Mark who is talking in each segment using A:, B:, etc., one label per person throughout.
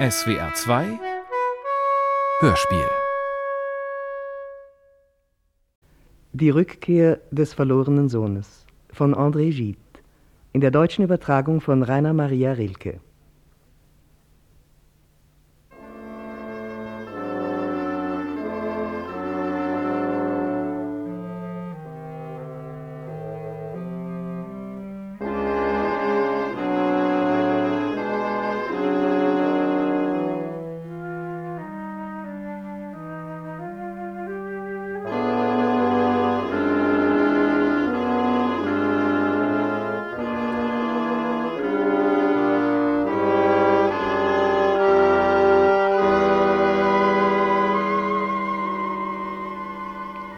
A: SWR 2 Hörspiel
B: Die Rückkehr des verlorenen Sohnes von André Gide in der deutschen Übertragung von Rainer Maria Rilke.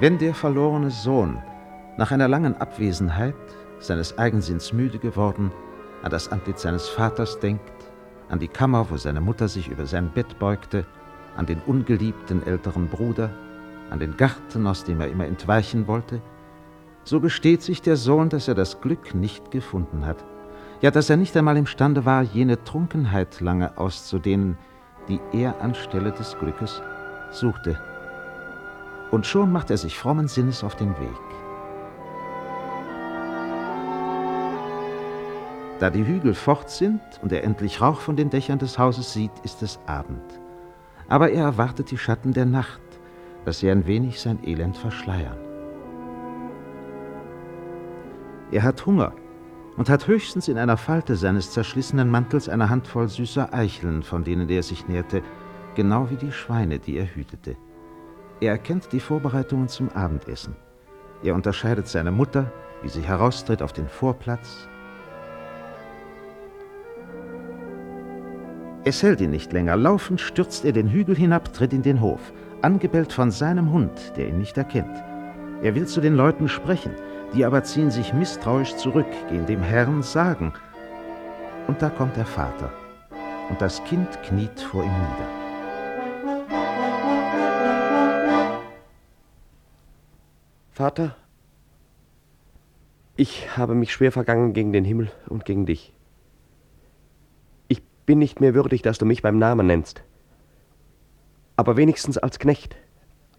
C: Wenn der verlorene Sohn nach einer langen Abwesenheit, seines Eigensinns müde geworden, an das Antlitz seines Vaters denkt, an die Kammer, wo seine Mutter sich über sein Bett beugte, an den ungeliebten älteren Bruder, an den Garten, aus dem er immer entweichen wollte, so gesteht sich der Sohn, dass er das Glück nicht gefunden hat, ja, dass er nicht einmal imstande war, jene Trunkenheit lange auszudehnen, die er anstelle des Glückes suchte und schon macht er sich frommen Sinnes auf den Weg. Da die Hügel fort sind und er endlich Rauch von den Dächern des Hauses sieht, ist es Abend. Aber er erwartet die Schatten der Nacht, dass sie ein wenig sein Elend verschleiern. Er hat Hunger und hat höchstens in einer Falte seines zerschlissenen Mantels eine Handvoll süßer Eicheln, von denen er sich nährte, genau wie die Schweine, die er hütete. Er erkennt die Vorbereitungen zum Abendessen. Er unterscheidet seine Mutter, wie sie heraustritt auf den Vorplatz. Es hält ihn nicht länger. Laufend stürzt er den Hügel hinab, tritt in den Hof, angebellt von seinem Hund, der ihn nicht erkennt. Er will zu den Leuten sprechen, die aber ziehen sich misstrauisch zurück, gehen dem Herrn sagen. Und da kommt der Vater, und das Kind kniet vor ihm nieder.
D: Vater, ich habe mich schwer vergangen gegen den Himmel und gegen dich. Ich bin nicht mehr würdig, dass du mich beim Namen nennst. Aber wenigstens als Knecht,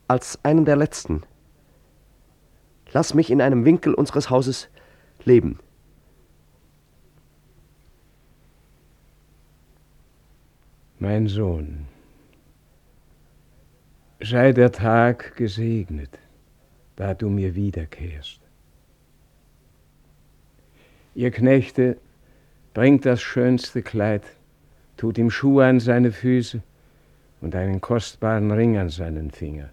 D: als einen der Letzten. Lass mich in einem Winkel unseres Hauses leben.
E: Mein Sohn, sei der Tag gesegnet da du mir wiederkehrst. Ihr Knechte, bringt das schönste Kleid, tut ihm Schuhe an seine Füße und einen kostbaren Ring an seinen Finger.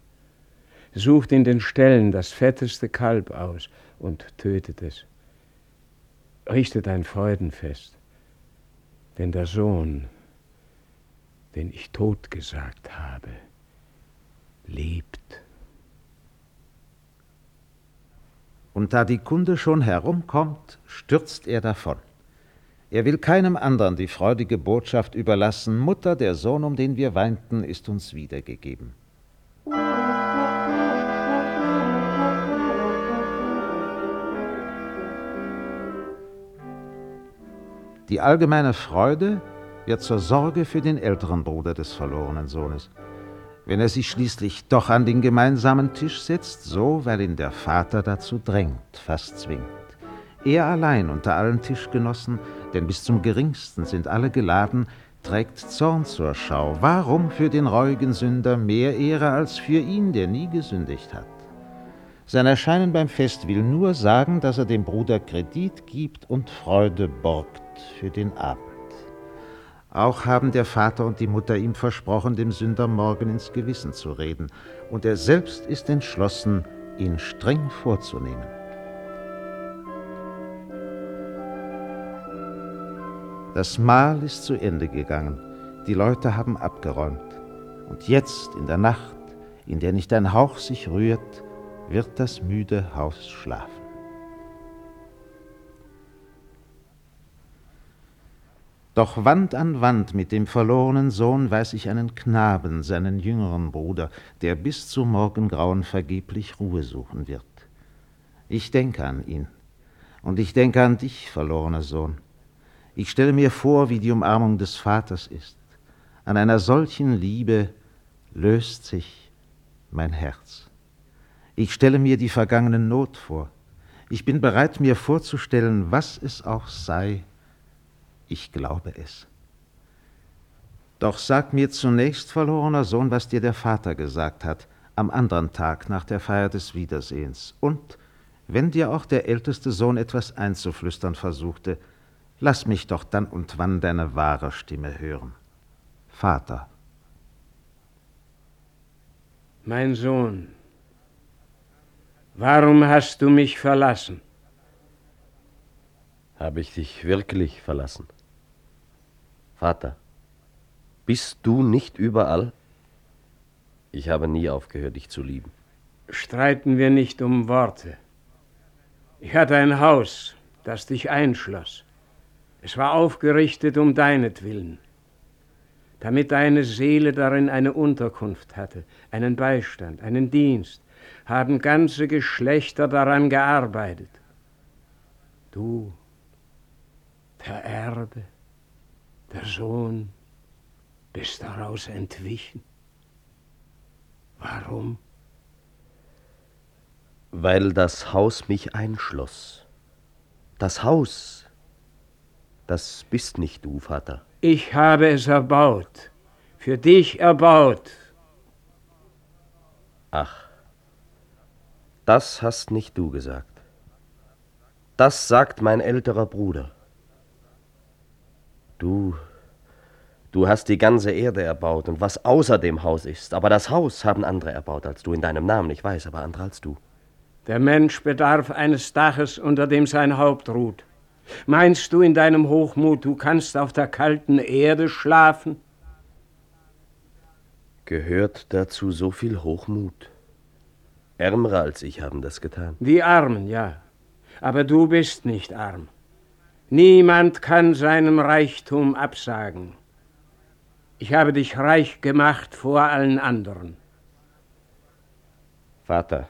E: Sucht in den Ställen das fetteste Kalb aus und tötet es. Richtet ein Freudenfest, denn der Sohn, den ich tot gesagt habe, lebt.
C: Und da die Kunde schon herumkommt, stürzt er davon. Er will keinem anderen die freudige Botschaft überlassen, Mutter, der Sohn, um den wir weinten, ist uns wiedergegeben. Die allgemeine Freude wird zur Sorge für den älteren Bruder des verlorenen Sohnes wenn er sich schließlich doch an den gemeinsamen Tisch setzt, so weil ihn der Vater dazu drängt, fast zwingt. Er allein unter allen Tischgenossen, denn bis zum geringsten sind alle geladen, trägt Zorn zur Schau. Warum für den reuigen Sünder mehr Ehre als für ihn, der nie gesündigt hat? Sein Erscheinen beim Fest will nur sagen, dass er dem Bruder Kredit gibt und Freude borgt für den Abend. Auch haben der Vater und die Mutter ihm versprochen, dem Sünder morgen ins Gewissen zu reden, und er selbst ist entschlossen, ihn streng vorzunehmen. Das Mahl ist zu Ende gegangen, die Leute haben abgeräumt, und jetzt in der Nacht, in der nicht ein Hauch sich rührt, wird das müde Haus schlafen. Doch Wand an Wand mit dem verlorenen Sohn weiß ich einen Knaben, seinen jüngeren Bruder, der bis zum Morgengrauen vergeblich Ruhe suchen wird. Ich denke an ihn. Und ich denke an dich, verlorener Sohn. Ich stelle mir vor, wie die Umarmung des Vaters ist, An einer solchen Liebe löst sich mein Herz. Ich stelle mir die vergangene Not vor. Ich bin bereit, mir vorzustellen, was es auch sei. Ich glaube es. Doch sag mir zunächst, verlorener Sohn, was dir der Vater gesagt hat, am anderen Tag nach der Feier des Wiedersehens. Und wenn dir auch der älteste Sohn etwas einzuflüstern versuchte, lass mich doch dann und wann deine wahre Stimme hören. Vater.
E: Mein Sohn, warum hast du mich verlassen?
D: Habe ich dich wirklich verlassen? Vater, bist du nicht überall? Ich habe nie aufgehört, dich zu lieben.
E: Streiten wir nicht um Worte. Ich hatte ein Haus, das dich einschloss. Es war aufgerichtet um deinetwillen, damit deine Seele darin eine Unterkunft hatte, einen Beistand, einen Dienst, haben ganze Geschlechter daran gearbeitet. Du, der Erbe, der Sohn, bist daraus entwichen. Warum?
D: Weil das Haus mich einschloss. Das Haus, das bist nicht du, Vater.
E: Ich habe es erbaut, für dich erbaut.
D: Ach, das hast nicht du gesagt. Das sagt mein älterer Bruder. Du, du hast die ganze Erde erbaut und was außer dem Haus ist. Aber das Haus haben andere erbaut als du, in deinem Namen, ich weiß, aber andere als du.
E: Der Mensch bedarf eines Daches, unter dem sein Haupt ruht. Meinst du in deinem Hochmut, du kannst auf der kalten Erde schlafen?
D: Gehört dazu so viel Hochmut? Ärmere als ich haben das getan.
E: Die Armen, ja. Aber du bist nicht arm. Niemand kann seinem Reichtum absagen. Ich habe dich reich gemacht vor allen anderen.
D: Vater,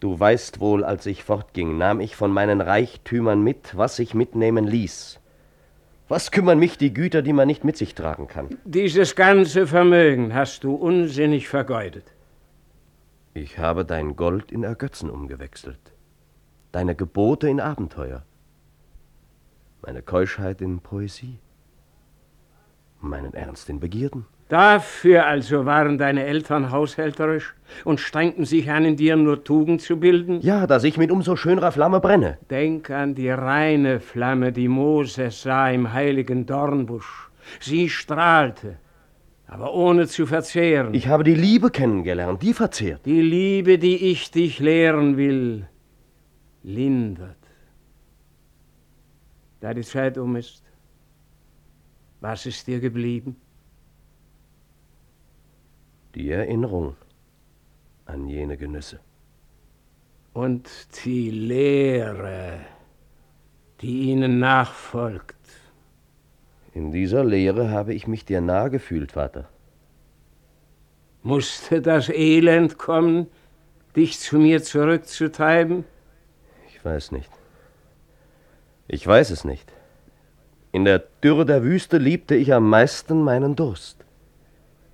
D: du weißt wohl, als ich fortging, nahm ich von meinen Reichtümern mit, was ich mitnehmen ließ. Was kümmern mich die Güter, die man nicht mit sich tragen kann?
E: Dieses ganze Vermögen hast du unsinnig vergeudet.
D: Ich habe dein Gold in Ergötzen umgewechselt, deine Gebote in Abenteuer, meine Keuschheit in Poesie, meinen Ernst in Begierden.
E: Dafür also waren deine Eltern haushälterisch und strengten sich an, in dir nur Tugend zu bilden?
D: Ja, dass ich mit umso schönerer Flamme brenne.
E: Denk an die reine Flamme, die Moses sah im heiligen Dornbusch. Sie strahlte, aber ohne zu verzehren.
D: Ich habe die Liebe kennengelernt, die verzehrt.
E: Die Liebe, die ich dich lehren will, lindert. Da die Zeit um ist, was ist dir geblieben?
D: Die Erinnerung an jene Genüsse.
E: Und die Lehre, die ihnen nachfolgt.
D: In dieser Lehre habe ich mich dir nahe gefühlt, Vater.
E: Musste das Elend kommen, dich zu mir zurückzutreiben?
D: Ich weiß nicht. Ich weiß es nicht. In der Dürre der Wüste liebte ich am meisten meinen Durst.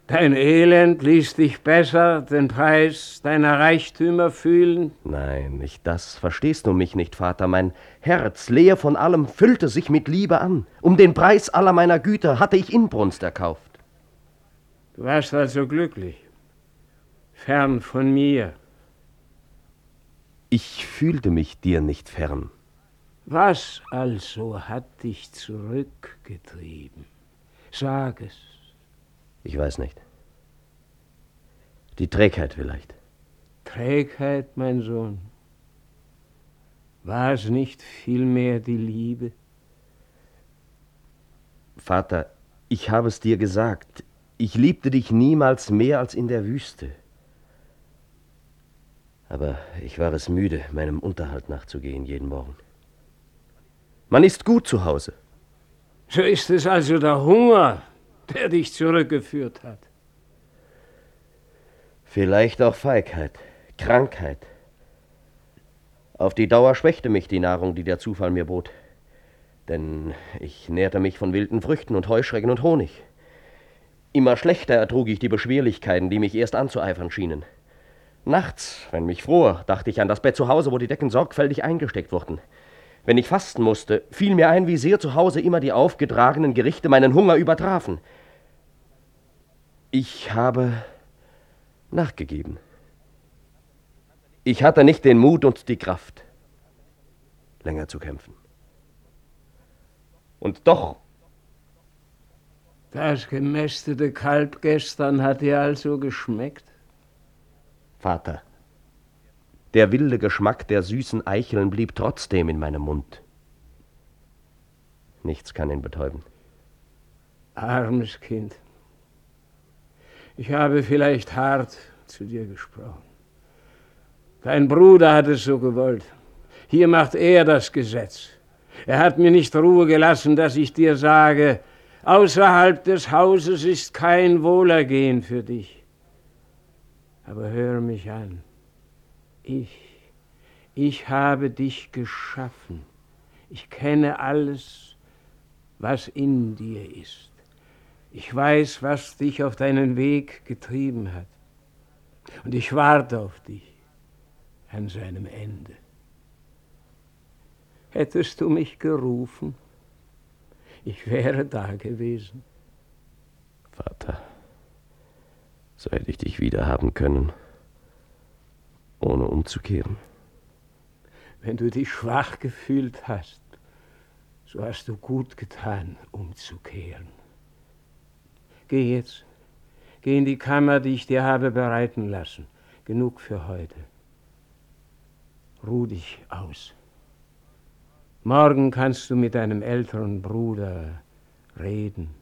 E: Dein Elend ließ dich besser den Preis deiner Reichtümer fühlen?
D: Nein, nicht das. Verstehst du mich nicht, Vater? Mein Herz, leer von allem, füllte sich mit Liebe an. Um den Preis aller meiner Güter hatte ich Inbrunst erkauft.
E: Du warst also glücklich, fern von mir.
D: Ich fühlte mich dir nicht fern.
E: Was also hat dich zurückgetrieben? Sag es.
D: Ich weiß nicht. Die Trägheit vielleicht.
E: Trägheit, mein Sohn. War es nicht vielmehr die Liebe?
D: Vater, ich habe es dir gesagt. Ich liebte dich niemals mehr als in der Wüste. Aber ich war es müde, meinem Unterhalt nachzugehen jeden Morgen. Man ist gut zu Hause.
E: So ist es also der Hunger, der dich zurückgeführt hat.
D: Vielleicht auch Feigheit, Krankheit. Auf die Dauer schwächte mich die Nahrung, die der Zufall mir bot. Denn ich nährte mich von wilden Früchten und Heuschrecken und Honig. Immer schlechter ertrug ich die Beschwerlichkeiten, die mich erst anzueifern schienen. Nachts, wenn mich fror, dachte ich an das Bett zu Hause, wo die Decken sorgfältig eingesteckt wurden. Wenn ich fasten musste, fiel mir ein, wie sehr zu Hause immer die aufgetragenen Gerichte meinen Hunger übertrafen. Ich habe nachgegeben. Ich hatte nicht den Mut und die Kraft, länger zu kämpfen. Und doch.
E: Das gemästete Kalb gestern hat dir also geschmeckt?
D: Vater, der wilde Geschmack der süßen Eicheln blieb trotzdem in meinem Mund. Nichts kann ihn betäuben.
E: Armes Kind. Ich habe vielleicht hart zu dir gesprochen. Dein Bruder hat es so gewollt. Hier macht er das Gesetz. Er hat mir nicht Ruhe gelassen, dass ich dir sage, außerhalb des Hauses ist kein Wohlergehen für dich. Aber höre mich an. Ich, ich habe dich geschaffen. Ich kenne alles, was in dir ist. Ich weiß, was dich auf deinen Weg getrieben hat. Und ich warte auf dich an seinem Ende. Hättest du mich gerufen, ich wäre da gewesen.
D: Vater, so hätte ich dich wieder haben können, ohne umzukehren.
E: Wenn du dich schwach gefühlt hast, so hast du gut getan, umzukehren. Geh jetzt, geh in die Kammer, die ich dir habe bereiten lassen. Genug für heute. Ruh dich aus. Morgen kannst du mit deinem älteren Bruder reden.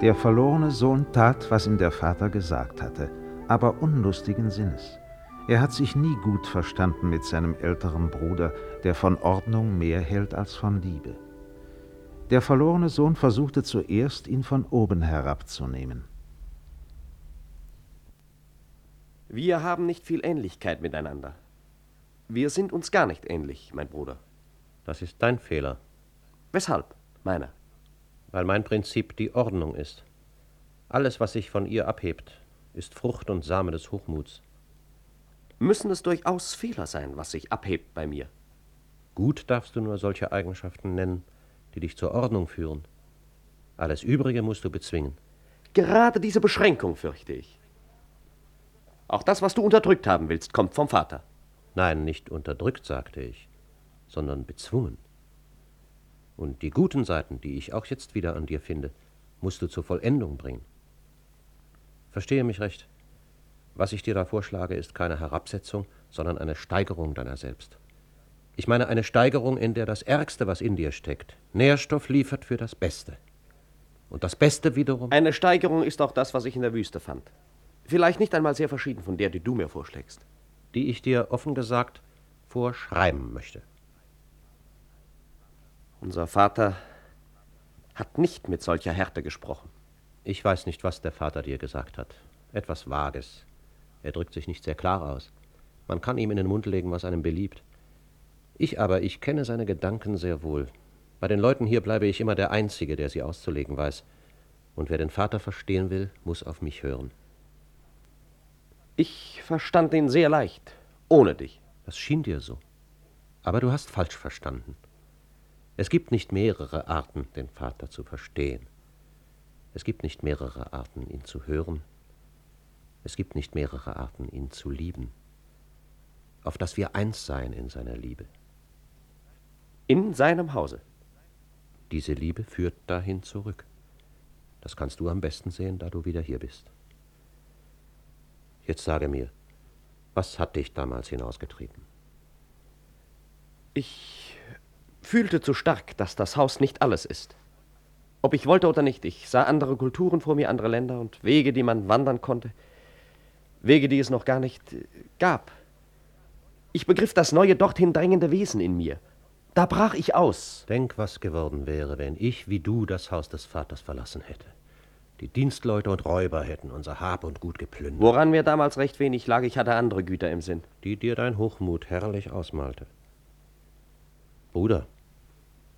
C: Der verlorene Sohn tat, was ihm der Vater gesagt hatte, aber unlustigen Sinnes. Er hat sich nie gut verstanden mit seinem älteren Bruder, der von Ordnung mehr hält als von Liebe. Der verlorene Sohn versuchte zuerst, ihn von oben herabzunehmen.
D: Wir haben nicht viel Ähnlichkeit miteinander. Wir sind uns gar nicht ähnlich, mein Bruder.
F: Das ist dein Fehler.
D: Weshalb, meiner?
F: Weil mein Prinzip die Ordnung ist. Alles, was sich von ihr abhebt, ist Frucht und Same des Hochmuts.
D: Müssen es durchaus Fehler sein, was sich abhebt bei mir?
F: Gut darfst du nur solche Eigenschaften nennen, die dich zur Ordnung führen. Alles Übrige musst du bezwingen.
D: Gerade diese Beschränkung fürchte ich. Auch das, was du unterdrückt haben willst, kommt vom Vater.
F: Nein, nicht unterdrückt, sagte ich, sondern bezwungen. Und die guten Seiten, die ich auch jetzt wieder an dir finde, musst du zur Vollendung bringen. Verstehe mich recht. Was ich dir da vorschlage, ist keine Herabsetzung, sondern eine Steigerung deiner selbst. Ich meine eine Steigerung, in der das Ärgste, was in dir steckt, Nährstoff liefert für das Beste. Und das Beste wiederum.
D: Eine Steigerung ist auch das, was ich in der Wüste fand. Vielleicht nicht einmal sehr verschieden von der, die du mir vorschlägst.
F: Die ich dir offen gesagt vorschreiben möchte.
D: Unser Vater hat nicht mit solcher Härte gesprochen.
F: Ich weiß nicht, was der Vater dir gesagt hat. Etwas Vages. Er drückt sich nicht sehr klar aus. Man kann ihm in den Mund legen, was einem beliebt. Ich aber, ich kenne seine Gedanken sehr wohl. Bei den Leuten hier bleibe ich immer der Einzige, der sie auszulegen weiß. Und wer den Vater verstehen will, muss auf mich hören.
D: Ich verstand ihn sehr leicht, ohne dich.
F: Das schien dir so. Aber du hast falsch verstanden. Es gibt nicht mehrere Arten, den Vater zu verstehen. Es gibt nicht mehrere Arten, ihn zu hören. Es gibt nicht mehrere Arten, ihn zu lieben. Auf dass wir eins seien in seiner Liebe.
D: In seinem Hause.
F: Diese Liebe führt dahin zurück. Das kannst du am besten sehen, da du wieder hier bist. Jetzt sage mir, was hat dich damals hinausgetrieben?
D: Ich fühlte zu stark, dass das Haus nicht alles ist. Ob ich wollte oder nicht, ich sah andere Kulturen vor mir, andere Länder und Wege, die man wandern konnte. Wege, die es noch gar nicht äh, gab. Ich begriff das neue, dorthin drängende Wesen in mir. Da brach ich aus.
F: Denk, was geworden wäre, wenn ich wie du das Haus des Vaters verlassen hätte. Die Dienstleute und Räuber hätten unser Hab und Gut geplündert.
D: Woran mir damals recht wenig lag, ich hatte andere Güter im Sinn.
F: Die dir dein Hochmut herrlich ausmalte. Bruder,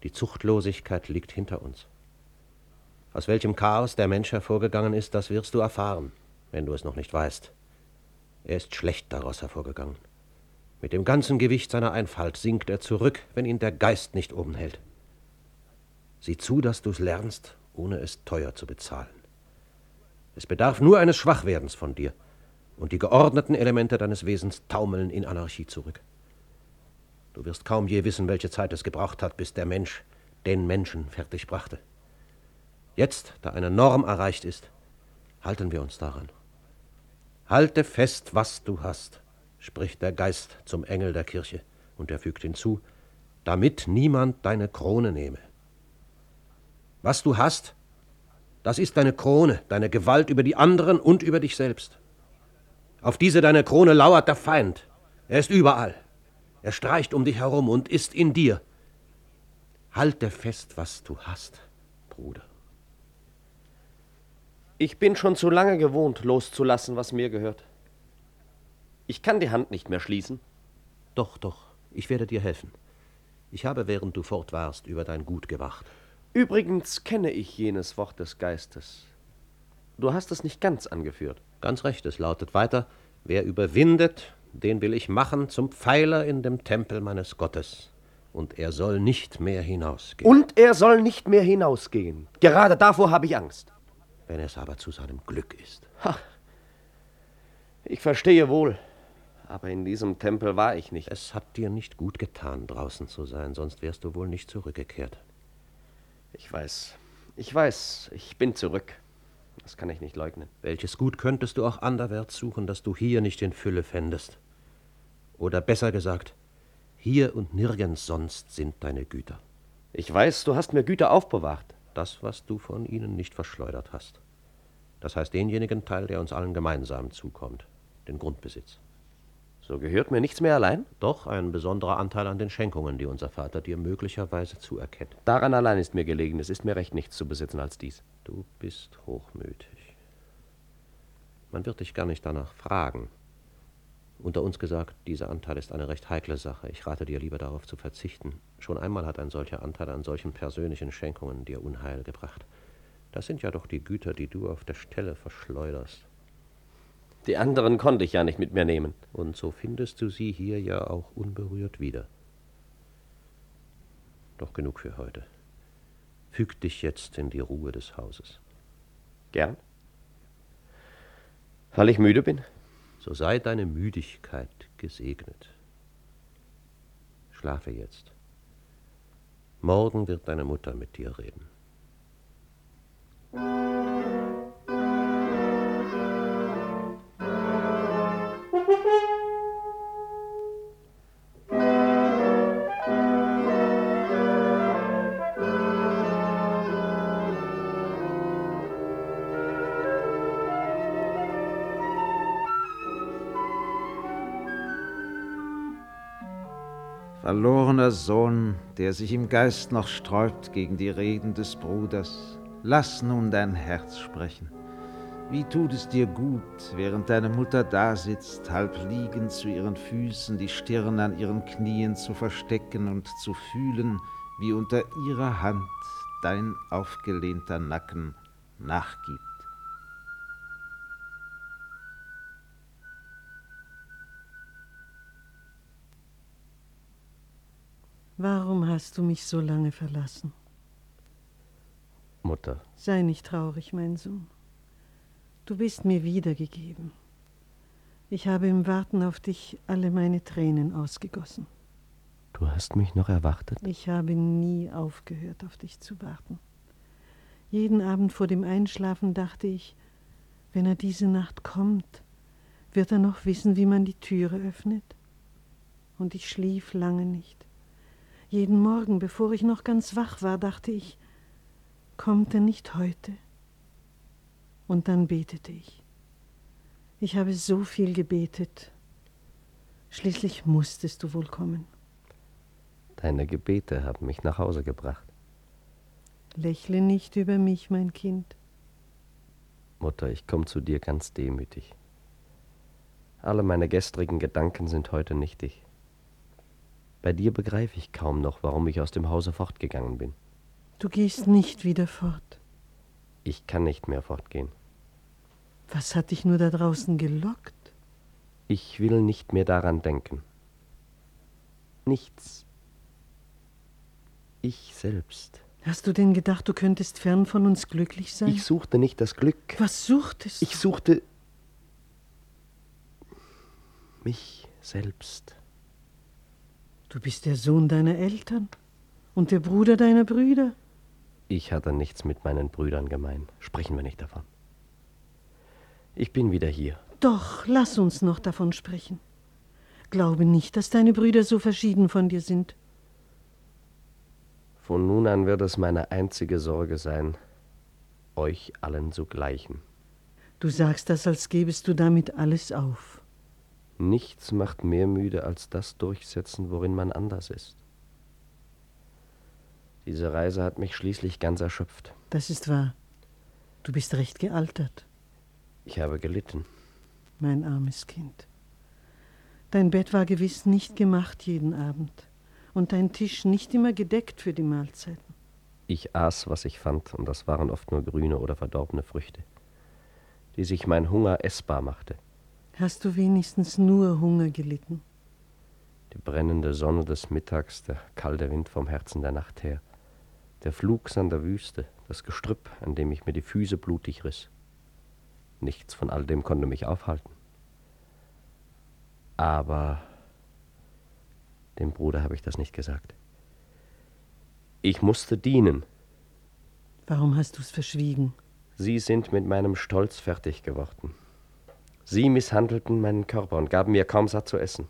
F: die Zuchtlosigkeit liegt hinter uns. Aus welchem Chaos der Mensch hervorgegangen ist, das wirst du erfahren, wenn du es noch nicht weißt. Er ist schlecht daraus hervorgegangen. Mit dem ganzen Gewicht seiner Einfalt sinkt er zurück, wenn ihn der Geist nicht oben hält. Sieh zu, dass du's lernst, ohne es teuer zu bezahlen. Es bedarf nur eines Schwachwerdens von dir, und die geordneten Elemente deines Wesens taumeln in Anarchie zurück. Du wirst kaum je wissen, welche Zeit es gebraucht hat, bis der Mensch den Menschen fertig brachte. Jetzt, da eine Norm erreicht ist, halten wir uns daran. Halte fest, was du hast, spricht der Geist zum Engel der Kirche, und er fügt hinzu, damit niemand deine Krone nehme. Was du hast, das ist deine Krone, deine Gewalt über die anderen und über dich selbst. Auf diese deine Krone lauert der Feind. Er ist überall. Er streicht um dich herum und ist in dir. Halte fest, was du hast, Bruder.
D: Ich bin schon zu lange gewohnt, loszulassen, was mir gehört. Ich kann die Hand nicht mehr schließen.
F: Doch, doch, ich werde dir helfen. Ich habe, während du fort warst, über dein Gut gewacht.
D: Übrigens kenne ich jenes Wort des Geistes. Du hast es nicht ganz angeführt.
F: Ganz recht, es lautet weiter, wer überwindet, den will ich machen zum Pfeiler in dem Tempel meines Gottes. Und er soll nicht mehr hinausgehen.
D: Und er soll nicht mehr hinausgehen. Gerade davor habe ich Angst.
F: Wenn es aber zu seinem Glück ist.
D: Ha. Ich verstehe wohl. Aber in diesem Tempel war ich nicht.
F: Es hat dir nicht gut getan, draußen zu sein, sonst wärst du wohl nicht zurückgekehrt.
D: Ich weiß. Ich weiß, ich bin zurück. Das kann ich nicht leugnen.
F: Welches Gut könntest du auch anderwärts suchen, das du hier nicht in Fülle fändest? Oder besser gesagt, hier und nirgends sonst sind deine Güter.
D: Ich weiß, du hast mir Güter aufbewahrt.
F: Das, was du von ihnen nicht verschleudert hast. Das heißt denjenigen Teil, der uns allen gemeinsam zukommt, den Grundbesitz.
D: So gehört mir nichts mehr allein?
F: Doch ein besonderer Anteil an den Schenkungen, die unser Vater dir möglicherweise zuerkennt.
D: Daran allein ist mir gelegen. Es ist mir recht, nichts zu besitzen als dies.
F: Du bist hochmütig. Man wird dich gar nicht danach fragen. Unter uns gesagt, dieser Anteil ist eine recht heikle Sache. Ich rate dir lieber darauf zu verzichten. Schon einmal hat ein solcher Anteil an solchen persönlichen Schenkungen dir Unheil gebracht. Das sind ja doch die Güter, die du auf der Stelle verschleuderst.
D: Die anderen konnte ich ja nicht mit mir nehmen.
F: Und so findest du sie hier ja auch unberührt wieder. Doch genug für heute. Füg dich jetzt in die Ruhe des Hauses.
D: Gern. Weil ich müde bin?
F: So sei deine Müdigkeit gesegnet. Schlafe jetzt. Morgen wird deine Mutter mit dir reden.
C: Verlorener Sohn, der sich im Geist noch sträubt gegen die Reden des Bruders, lass nun dein Herz sprechen. Wie tut es dir gut, während deine Mutter dasitzt, halb liegend zu ihren Füßen, die Stirn an ihren Knien zu verstecken und zu fühlen, wie unter ihrer Hand dein aufgelehnter Nacken nachgibt.
G: Hast du mich so lange verlassen?
D: Mutter.
G: Sei nicht traurig, mein Sohn. Du bist mir wiedergegeben. Ich habe im Warten auf dich alle meine Tränen ausgegossen.
D: Du hast mich noch erwartet?
G: Ich habe nie aufgehört, auf dich zu warten. Jeden Abend vor dem Einschlafen dachte ich, wenn er diese Nacht kommt, wird er noch wissen, wie man die Türe öffnet. Und ich schlief lange nicht. Jeden Morgen, bevor ich noch ganz wach war, dachte ich, kommt er nicht heute? Und dann betete ich. Ich habe so viel gebetet. Schließlich musstest du wohl kommen.
D: Deine Gebete haben mich nach Hause gebracht.
G: Lächle nicht über mich, mein Kind.
D: Mutter, ich komme zu dir ganz demütig. Alle meine gestrigen Gedanken sind heute nichtig. Bei dir begreife ich kaum noch, warum ich aus dem Hause fortgegangen bin.
G: Du gehst nicht wieder fort.
D: Ich kann nicht mehr fortgehen.
G: Was hat dich nur da draußen gelockt?
D: Ich will nicht mehr daran denken. Nichts. Ich selbst.
G: Hast du denn gedacht, du könntest fern von uns glücklich sein?
D: Ich suchte nicht das Glück.
G: Was suchtest
D: Ich suchte mich selbst.
G: Du bist der Sohn deiner Eltern und der Bruder deiner Brüder.
D: Ich hatte nichts mit meinen Brüdern gemein. Sprechen wir nicht davon. Ich bin wieder hier.
G: Doch, lass uns noch davon sprechen. Glaube nicht, dass deine Brüder so verschieden von dir sind.
D: Von nun an wird es meine einzige Sorge sein, euch allen zu gleichen.
G: Du sagst das, als gebest du damit alles auf.
D: Nichts macht mehr müde als das Durchsetzen, worin man anders ist. Diese Reise hat mich schließlich ganz erschöpft.
G: Das ist wahr. Du bist recht gealtert,
D: Ich habe gelitten.
G: mein armes Kind. Dein Bett war gewiss nicht gemacht jeden Abend und dein Tisch nicht immer gedeckt für die Mahlzeiten.
D: Ich aß, was ich fand, und das waren oft nur grüne oder verdorbene Früchte, die sich mein Hunger essbar machte.
G: Hast du wenigstens nur Hunger gelitten?
D: Die brennende Sonne des Mittags, der kalte Wind vom Herzen der Nacht her, der Flugs an der Wüste, das Gestrüpp, an dem ich mir die Füße blutig riss. Nichts von all dem konnte mich aufhalten. Aber dem Bruder habe ich das nicht gesagt. Ich musste dienen.
G: Warum hast du's verschwiegen?
D: Sie sind mit meinem Stolz fertig geworden. Sie misshandelten meinen Körper und gaben mir kaum satt zu essen.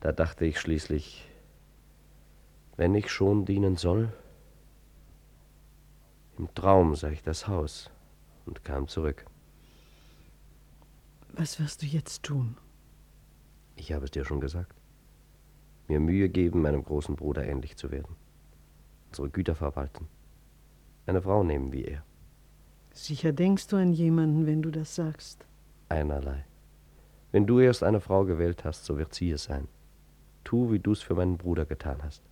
D: Da dachte ich schließlich, wenn ich schon dienen soll. Im Traum sah ich das Haus und kam zurück.
G: Was wirst du jetzt tun?
D: Ich habe es dir schon gesagt. Mir Mühe geben, meinem großen Bruder ähnlich zu werden. Unsere Güter verwalten. Eine Frau nehmen wie er.
G: Sicher denkst du an jemanden, wenn du das sagst.
D: Einerlei. Wenn du erst eine Frau gewählt hast, so wird sie es sein. Tu, wie du es für meinen Bruder getan hast.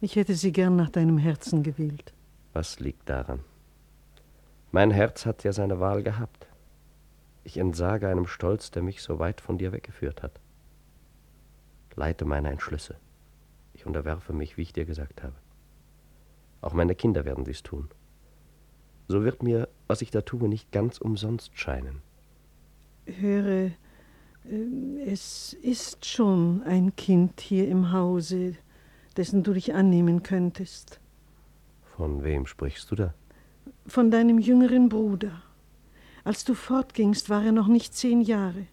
G: Ich hätte sie gern nach deinem Herzen gewählt.
D: Was liegt daran? Mein Herz hat ja seine Wahl gehabt. Ich entsage einem Stolz, der mich so weit von dir weggeführt hat. Leite meine Entschlüsse. Ich unterwerfe mich, wie ich dir gesagt habe. Auch meine Kinder werden dies tun. So wird mir, was ich da tue, nicht ganz umsonst scheinen.
G: Höre, äh, es ist schon ein Kind hier im Hause, dessen du dich annehmen könntest.
D: Von wem sprichst du da?
G: Von deinem jüngeren Bruder. Als du fortgingst, war er noch nicht zehn Jahre.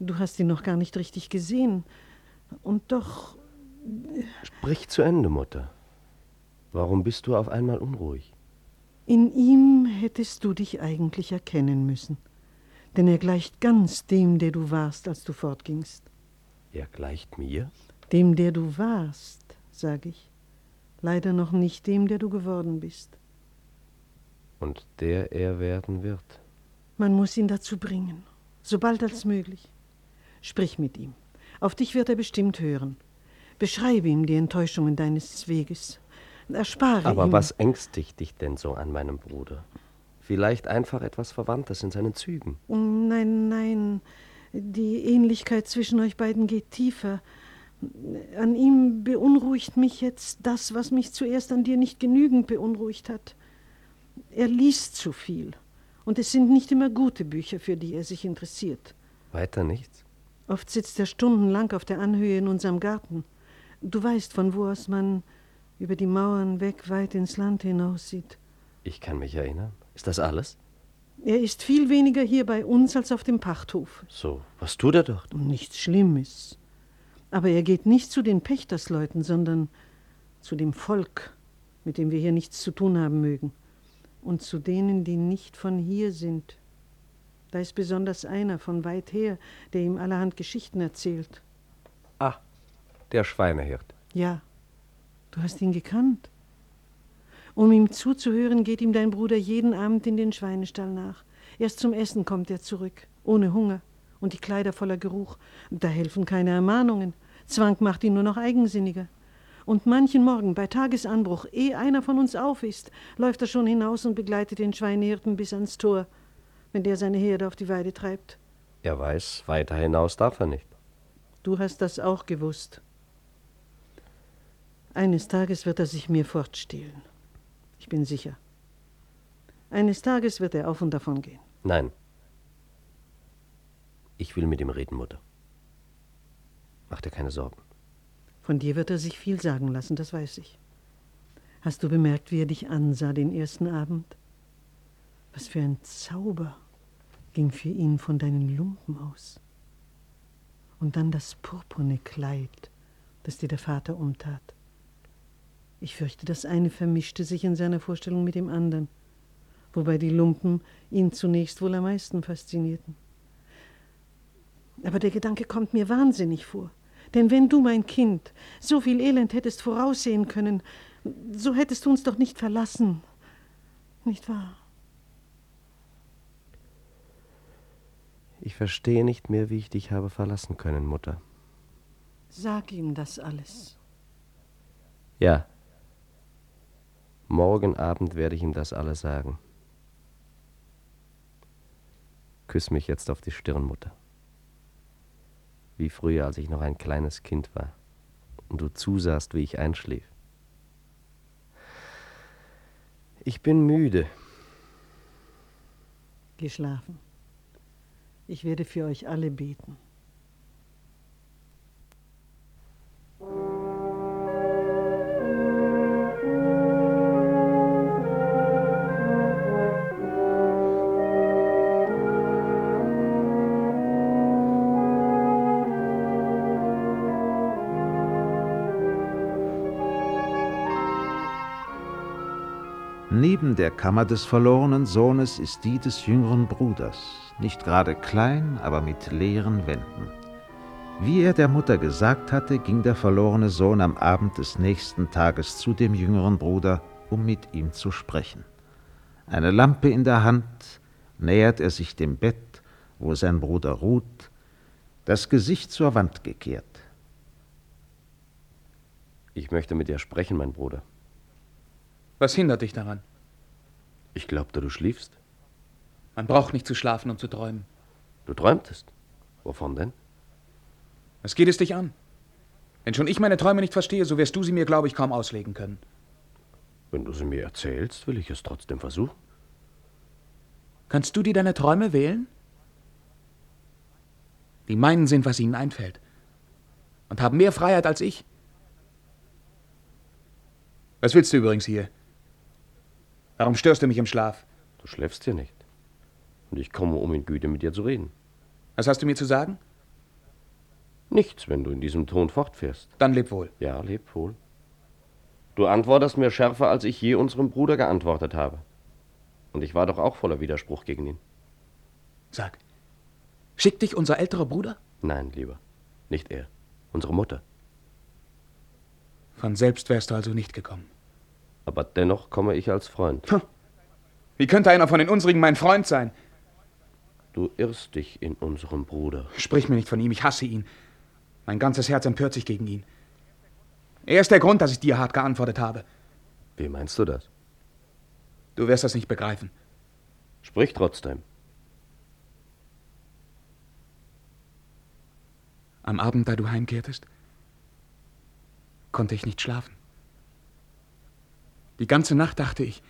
G: Du hast ihn noch gar nicht richtig gesehen. Und doch,
D: Sprich zu Ende, Mutter. Warum bist du auf einmal unruhig?
G: in ihm hättest du dich eigentlich erkennen müssen. Denn er gleicht ganz dem, der du warst, als du fortgingst.
D: Er gleicht mir?
G: Dem, der du warst, sag ich. Leider noch nicht dem, der du geworden bist.
D: Und der er werden wird.
G: Man muss ihn dazu bringen, so bald als möglich. Sprich mit ihm. Auf dich wird er bestimmt hören. Beschreibe ihm die Enttäuschungen deines Weges. Erspare
D: Aber
G: ihm.
D: was ängstigt dich denn so an meinem Bruder? Vielleicht einfach etwas Verwandtes in seinen Zügen.
G: Nein, nein. Die Ähnlichkeit zwischen euch beiden geht tiefer. An ihm beunruhigt mich jetzt das, was mich zuerst an dir nicht genügend beunruhigt hat. Er liest zu viel. Und es sind nicht immer gute Bücher, für die er sich interessiert.
D: Weiter nichts?
G: Oft sitzt er stundenlang auf der Anhöhe in unserem Garten. Du weißt, von wo aus man über die Mauern weg weit ins Land hinaussieht.
D: Ich kann mich erinnern. Ist das alles?
G: Er ist viel weniger hier bei uns als auf dem Pachthof.
D: So, was tut er dort?
G: Nichts Schlimmes. Aber er geht nicht zu den Pächtersleuten, sondern zu dem Volk, mit dem wir hier nichts zu tun haben mögen. Und zu denen, die nicht von hier sind. Da ist besonders einer von weit her, der ihm allerhand Geschichten erzählt.
D: Ah, der Schweinehirt.
G: Ja, du hast ihn gekannt. Um ihm zuzuhören, geht ihm dein Bruder jeden Abend in den Schweinestall nach. Erst zum Essen kommt er zurück, ohne Hunger und die Kleider voller Geruch. Da helfen keine Ermahnungen. Zwang macht ihn nur noch eigensinniger. Und manchen Morgen bei Tagesanbruch, ehe einer von uns auf ist, läuft er schon hinaus und begleitet den Schweinehirten bis ans Tor, wenn der seine Herde auf die Weide treibt.
D: Er weiß, weiter hinaus darf er nicht.
G: Du hast das auch gewusst. Eines Tages wird er sich mir fortstehlen. Ich bin sicher. Eines Tages wird er auf und davon gehen.
D: Nein. Ich will mit ihm reden, Mutter. Mach dir keine Sorgen.
G: Von dir wird er sich viel sagen lassen, das weiß ich. Hast du bemerkt, wie er dich ansah den ersten Abend? Was für ein Zauber ging für ihn von deinen Lumpen aus. Und dann das purpurne Kleid, das dir der Vater umtat. Ich fürchte, das eine vermischte sich in seiner Vorstellung mit dem anderen, wobei die Lumpen ihn zunächst wohl am meisten faszinierten. Aber der Gedanke kommt mir wahnsinnig vor. Denn wenn du, mein Kind, so viel Elend hättest voraussehen können, so hättest du uns doch nicht verlassen. Nicht wahr?
D: Ich verstehe nicht mehr, wie ich dich habe verlassen können, Mutter.
G: Sag ihm das alles.
D: Ja. Morgen Abend werde ich ihm das alles sagen. Küss mich jetzt auf die Stirn, Mutter wie früher, als ich noch ein kleines Kind war und du zusahst, wie ich einschlief. Ich bin müde.
G: Geschlafen. Ich werde für euch alle beten.
C: Neben der Kammer des verlorenen Sohnes ist die des jüngeren Bruders, nicht gerade klein, aber mit leeren Wänden. Wie er der Mutter gesagt hatte, ging der verlorene Sohn am Abend des nächsten Tages zu dem jüngeren Bruder, um mit ihm zu sprechen. Eine Lampe in der Hand nähert er sich dem Bett, wo sein Bruder ruht, das Gesicht zur Wand gekehrt.
D: Ich möchte mit dir sprechen, mein Bruder.
H: Was hindert dich daran?
D: Ich glaubte, du schliefst.
H: Man braucht nicht zu schlafen, um zu träumen.
D: Du träumtest? Wovon denn?
H: Was geht es dich an? Wenn schon ich meine Träume nicht verstehe, so wirst du sie mir, glaube ich, kaum auslegen können.
D: Wenn du sie mir erzählst, will ich es trotzdem versuchen.
H: Kannst du dir deine Träume wählen? Die meinen sind, was ihnen einfällt. Und haben mehr Freiheit als ich. Was willst du übrigens hier? Warum störst du mich im Schlaf?
D: Du schläfst hier nicht. Und ich komme, um in Güte mit dir zu reden.
H: Was hast du mir zu sagen?
D: Nichts, wenn du in diesem Ton fortfährst.
H: Dann leb wohl.
D: Ja, leb wohl. Du antwortest mir schärfer, als ich je unserem Bruder geantwortet habe. Und ich war doch auch voller Widerspruch gegen ihn.
H: Sag, schickt dich unser älterer Bruder?
D: Nein, lieber. Nicht er. Unsere Mutter.
H: Von selbst wärst du also nicht gekommen.
D: Aber dennoch komme ich als Freund.
H: Hm. Wie könnte einer von den unsrigen mein Freund sein?
D: Du irrst dich in unserem Bruder.
H: Sprich mir nicht von ihm, ich hasse ihn. Mein ganzes Herz empört sich gegen ihn. Er ist der Grund, dass ich dir hart geantwortet habe.
D: Wie meinst du das?
H: Du wirst das nicht begreifen.
D: Sprich trotzdem.
H: Am Abend, da du heimkehrtest, konnte ich nicht schlafen. Die ganze Nacht dachte ich,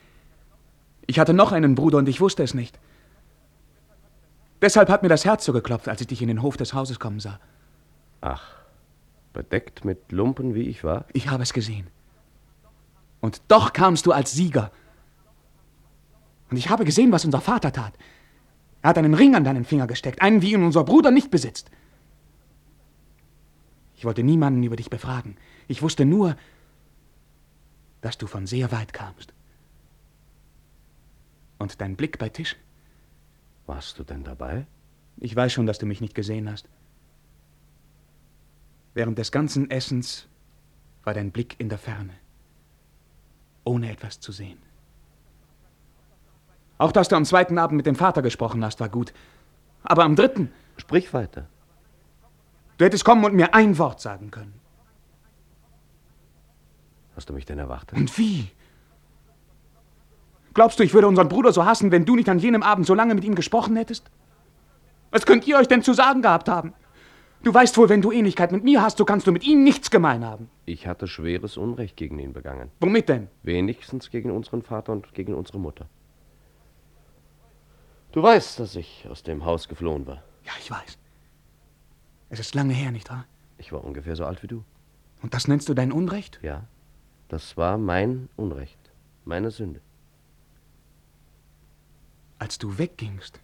H: ich hatte noch einen Bruder und ich wusste es nicht. Deshalb hat mir das Herz so geklopft, als ich dich in den Hof des Hauses kommen sah.
D: Ach, bedeckt mit Lumpen, wie ich war?
H: Ich habe es gesehen. Und doch kamst du als Sieger. Und ich habe gesehen, was unser Vater tat. Er hat einen Ring an deinen Finger gesteckt, einen, wie ihn unser Bruder nicht besitzt. Ich wollte niemanden über dich befragen. Ich wusste nur, dass du von sehr weit kamst. Und dein Blick bei Tisch?
D: Warst du denn dabei?
H: Ich weiß schon, dass du mich nicht gesehen hast. Während des ganzen Essens war dein Blick in der Ferne. ohne etwas zu sehen. Auch dass du am zweiten Abend mit dem Vater gesprochen hast, war gut. Aber am dritten,
D: Sprich weiter.
H: du hättest kommen und mir ein Wort sagen können.
D: Hast du mich denn erwartet?
H: Und wie? Glaubst du, ich würde unseren Bruder so hassen, wenn du nicht an jenem Abend so lange mit ihm gesprochen hättest? Was könnt ihr euch denn zu sagen gehabt haben? Du weißt wohl, wenn du Ähnlichkeit mit mir hast, so kannst du mit ihm nichts gemein haben.
D: Ich hatte schweres Unrecht gegen ihn begangen.
H: Womit denn?
D: Wenigstens gegen unseren Vater und gegen unsere Mutter. Du weißt, dass ich aus dem Haus geflohen war.
H: Ja, ich weiß. Es ist lange her, nicht wahr?
D: Ich war ungefähr so alt wie du.
H: Und das nennst du dein Unrecht?
D: Ja, das war mein Unrecht, meine Sünde.
H: Als du weggingst,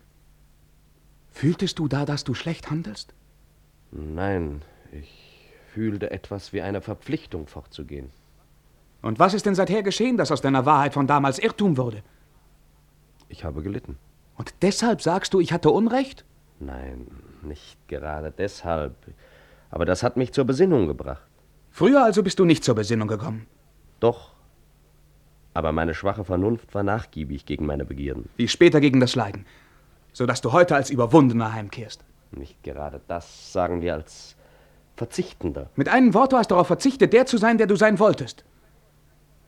H: fühltest du da, dass du schlecht handelst?
D: Nein, ich fühlte etwas wie eine Verpflichtung fortzugehen.
H: Und was ist denn seither geschehen, dass aus deiner Wahrheit von damals Irrtum wurde?
D: Ich habe gelitten.
H: Und deshalb sagst du, ich hatte Unrecht?
D: Nein, nicht gerade deshalb. Aber das hat mich zur Besinnung gebracht.
H: Früher also bist du nicht zur Besinnung gekommen.
D: Doch. Aber meine schwache Vernunft war nachgiebig gegen meine Begierden.
H: Wie später gegen das Leiden. Sodass du heute als Überwundener heimkehrst.
D: Nicht gerade das sagen wir als Verzichtender,
H: Mit einem Wort, du hast darauf verzichtet, der zu sein, der du sein wolltest.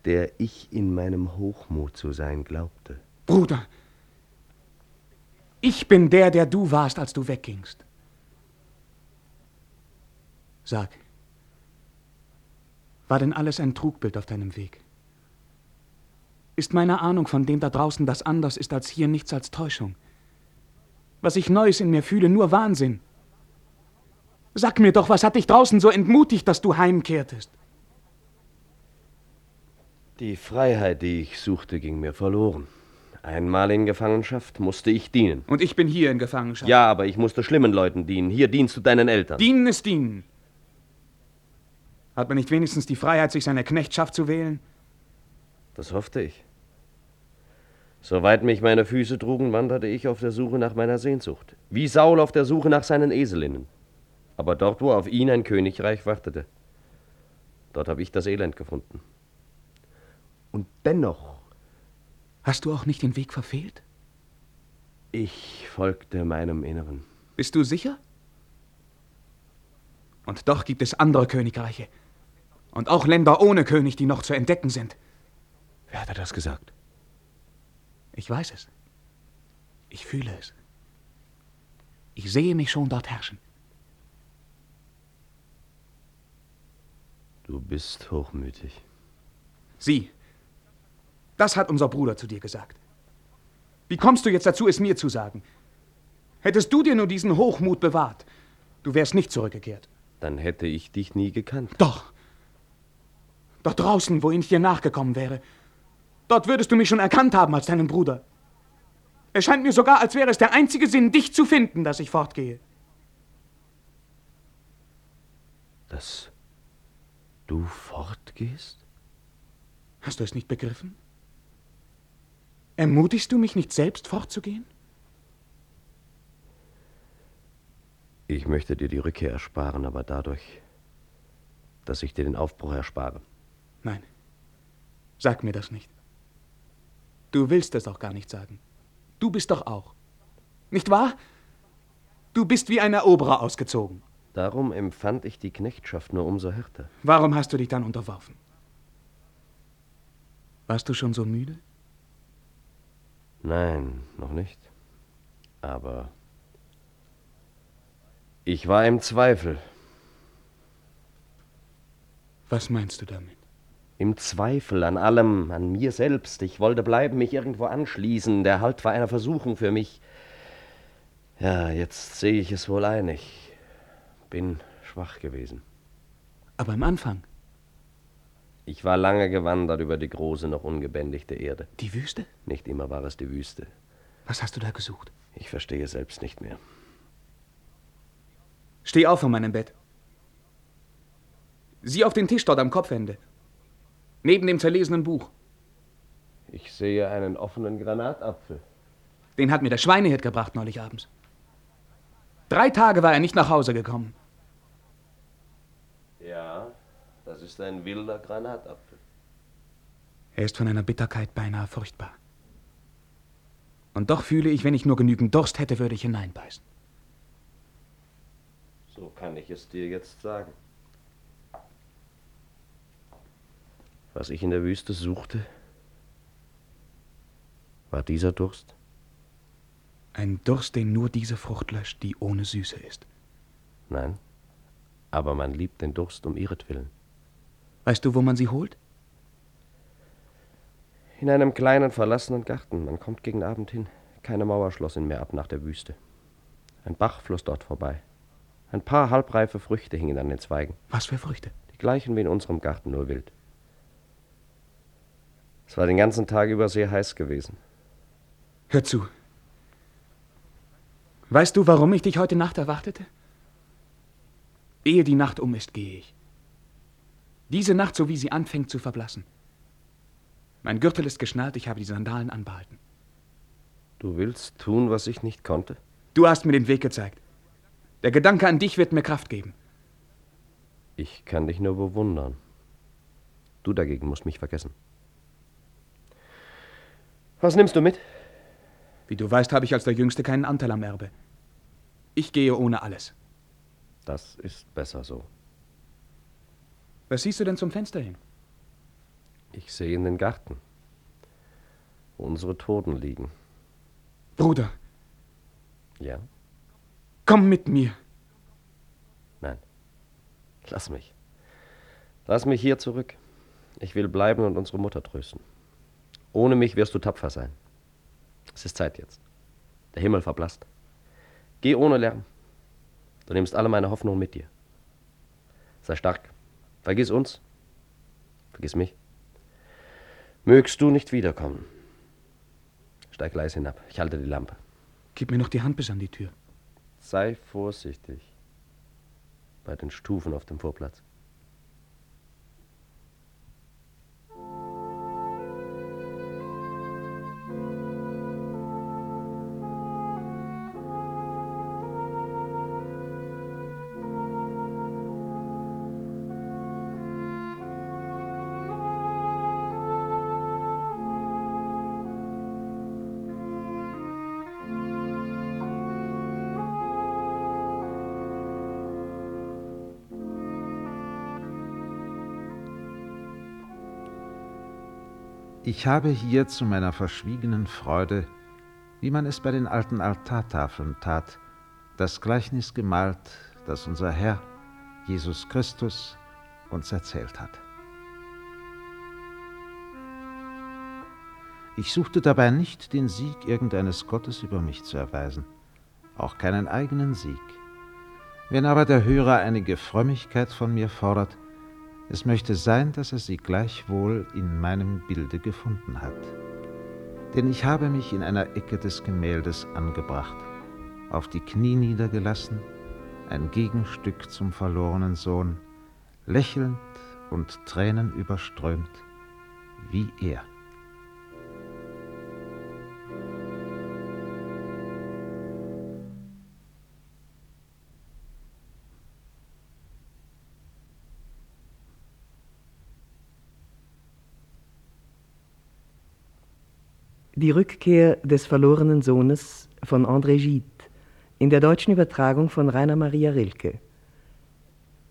D: der ich in meinem Hochmut zu sein glaubte.
H: Bruder, ich bin der, der du warst, als du weggingst. Sag, war denn alles ein Trugbild auf deinem Weg? Ist meine Ahnung von dem da draußen, das anders ist als hier, nichts als Täuschung? Was ich Neues in mir fühle, nur Wahnsinn? Sag mir doch, was hat dich draußen so entmutigt, dass du heimkehrtest?
D: Die Freiheit, die ich suchte, ging mir verloren. Einmal in Gefangenschaft musste ich dienen.
H: Und ich bin hier in Gefangenschaft.
D: Ja, aber ich musste schlimmen Leuten dienen. Hier dienst du deinen Eltern.
H: Dienen ist dienen. Hat man nicht wenigstens die Freiheit, sich seine Knechtschaft zu wählen?
D: Das hoffte ich. Soweit mich meine Füße trugen, wanderte ich auf der Suche nach meiner Sehnsucht. Wie Saul auf der Suche nach seinen Eselinnen. Aber dort, wo auf ihn ein Königreich wartete, dort habe ich das Elend gefunden. Und dennoch,
H: Hast du auch nicht den Weg verfehlt?
D: ich folgte meinem Inneren.
H: Bist du sicher? Und doch gibt es andere Königreiche. Und auch Länder ohne König, die noch zu entdecken sind.
D: Wer hat er das gesagt?
H: Ich weiß es. Ich fühle es. Ich sehe mich schon dort herrschen.
D: Du bist hochmütig.
H: Sieh, das hat unser Bruder zu dir gesagt. Wie kommst du jetzt dazu, es mir zu sagen? Hättest du dir nur diesen Hochmut bewahrt, du wärst nicht zurückgekehrt.
D: Dann hätte ich dich nie gekannt.
H: Doch. Dort draußen, wohin ich dir nachgekommen wäre. Dort würdest du mich schon erkannt haben als deinen Bruder. Es scheint mir sogar, als wäre es der einzige Sinn, dich zu finden, dass ich fortgehe.
D: Dass du fortgehst?
H: Hast du es nicht begriffen? Ermutigst du mich nicht selbst fortzugehen?
D: Ich möchte dir die Rückkehr ersparen, aber dadurch, dass ich dir den Aufbruch erspare.
H: Nein. Sag mir das nicht. Du willst es auch gar nicht sagen. Du bist doch auch. Nicht wahr? Du bist wie ein Eroberer ausgezogen.
D: Darum empfand ich die Knechtschaft nur umso härter.
H: Warum hast du dich dann unterworfen? Warst du schon so müde?
D: Nein, noch nicht. Aber ich war im Zweifel.
H: Was meinst du damit?
D: Im Zweifel an allem, an mir selbst. Ich wollte bleiben, mich irgendwo anschließen. Der Halt war eine Versuchung für mich. Ja, jetzt sehe ich es wohl ein. Ich bin schwach gewesen.
H: Aber am Anfang,
D: Ich war lange gewandert über die große, noch ungebändigte Erde.
H: die Wüste?
D: Nicht immer war es die Wüste.
H: Was hast du da gesucht?
D: Ich verstehe selbst nicht mehr.
H: Steh auf von meinem Bett. Sieh auf den Tisch dort am Kopfende. Neben dem zerlesenen Buch.
D: Ich sehe einen offenen Granatapfel.
H: Den hat mir der Schweinehirt gebracht neulich abends. Drei Tage war er nicht nach Hause gekommen.
D: Ja, das ist ein wilder Granatapfel.
H: Er ist von einer Bitterkeit beinahe furchtbar. Und doch fühle ich, wenn ich nur genügend Durst hätte, würde ich hineinbeißen.
D: So kann ich es dir jetzt sagen. Was ich in der Wüste suchte, war dieser Durst.
H: Ein Durst, den nur diese Frucht löscht, die ohne Süße ist.
D: Nein, aber man liebt den Durst um ihretwillen.
H: Weißt du, wo man sie holt?
D: In einem kleinen verlassenen Garten. Man kommt gegen Abend hin. Keine Mauer schloss ihn mehr ab nach der Wüste. Ein Bach floss dort vorbei. Ein paar halbreife Früchte hingen an den Zweigen.
H: Was für Früchte?
D: Die gleichen wie in unserem Garten, nur wild. Es war den ganzen Tag über sehr heiß gewesen.
H: Hör zu. Weißt du, warum ich dich heute Nacht erwartete? Ehe die Nacht um ist, gehe ich. Diese Nacht, so wie sie anfängt zu verblassen. Mein Gürtel ist geschnallt, ich habe die Sandalen anbehalten.
D: Du willst tun, was ich nicht konnte?
H: Du hast mir den Weg gezeigt. Der Gedanke an dich wird mir Kraft geben.
D: Ich kann dich nur bewundern. Du dagegen musst mich vergessen. Was nimmst du mit?
H: Wie du weißt, habe ich als der Jüngste keinen Anteil am Erbe. Ich gehe ohne alles.
D: Das ist besser so.
H: Was siehst du denn zum Fenster hin?
D: Ich sehe in den Garten, wo unsere Toten liegen.
H: Bruder.
D: Ja?
H: Komm mit mir.
D: Nein. Lass mich. Lass mich hier zurück. Ich will bleiben und unsere Mutter trösten. Ohne mich wirst du tapfer sein. Es ist Zeit jetzt. Der Himmel verblasst. Geh ohne Lärm. Du nimmst alle meine Hoffnungen mit dir. Sei stark. Vergiss uns. Vergiss mich. Mögst du nicht wiederkommen. Steig leise hinab. Ich halte die Lampe.
H: Gib mir noch die Hand bis an die Tür.
D: Sei vorsichtig. Bei den Stufen auf dem Vorplatz.
C: Ich habe hier zu meiner verschwiegenen Freude, wie man es bei den alten Altartafeln tat, das Gleichnis gemalt, das unser Herr, Jesus Christus, uns erzählt hat. Ich suchte dabei nicht, den Sieg irgendeines Gottes über mich zu erweisen, auch keinen eigenen Sieg. Wenn aber der Hörer einige Frömmigkeit von mir fordert, es möchte sein, dass er sie gleichwohl in meinem Bilde gefunden hat. Denn ich habe mich in einer Ecke des Gemäldes angebracht, auf die Knie niedergelassen, ein Gegenstück zum verlorenen Sohn, lächelnd und Tränen überströmt, wie er.
B: Die Rückkehr des verlorenen Sohnes von André Gide in der deutschen Übertragung von Rainer Maria Rilke.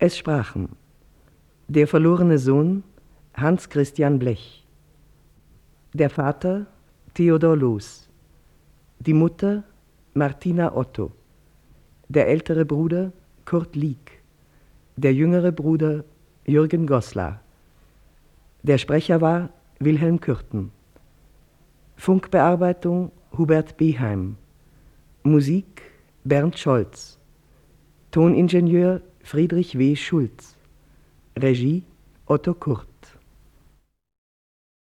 B: Es sprachen der verlorene Sohn Hans Christian Blech, der Vater Theodor Loos, die Mutter Martina Otto, der ältere Bruder Kurt Lieck, der jüngere Bruder Jürgen Goslar. Der Sprecher war Wilhelm Kürten. Funkbearbeitung Hubert Beheim. Musik Bernd Scholz. Toningenieur Friedrich W. Schulz. Regie Otto Kurt.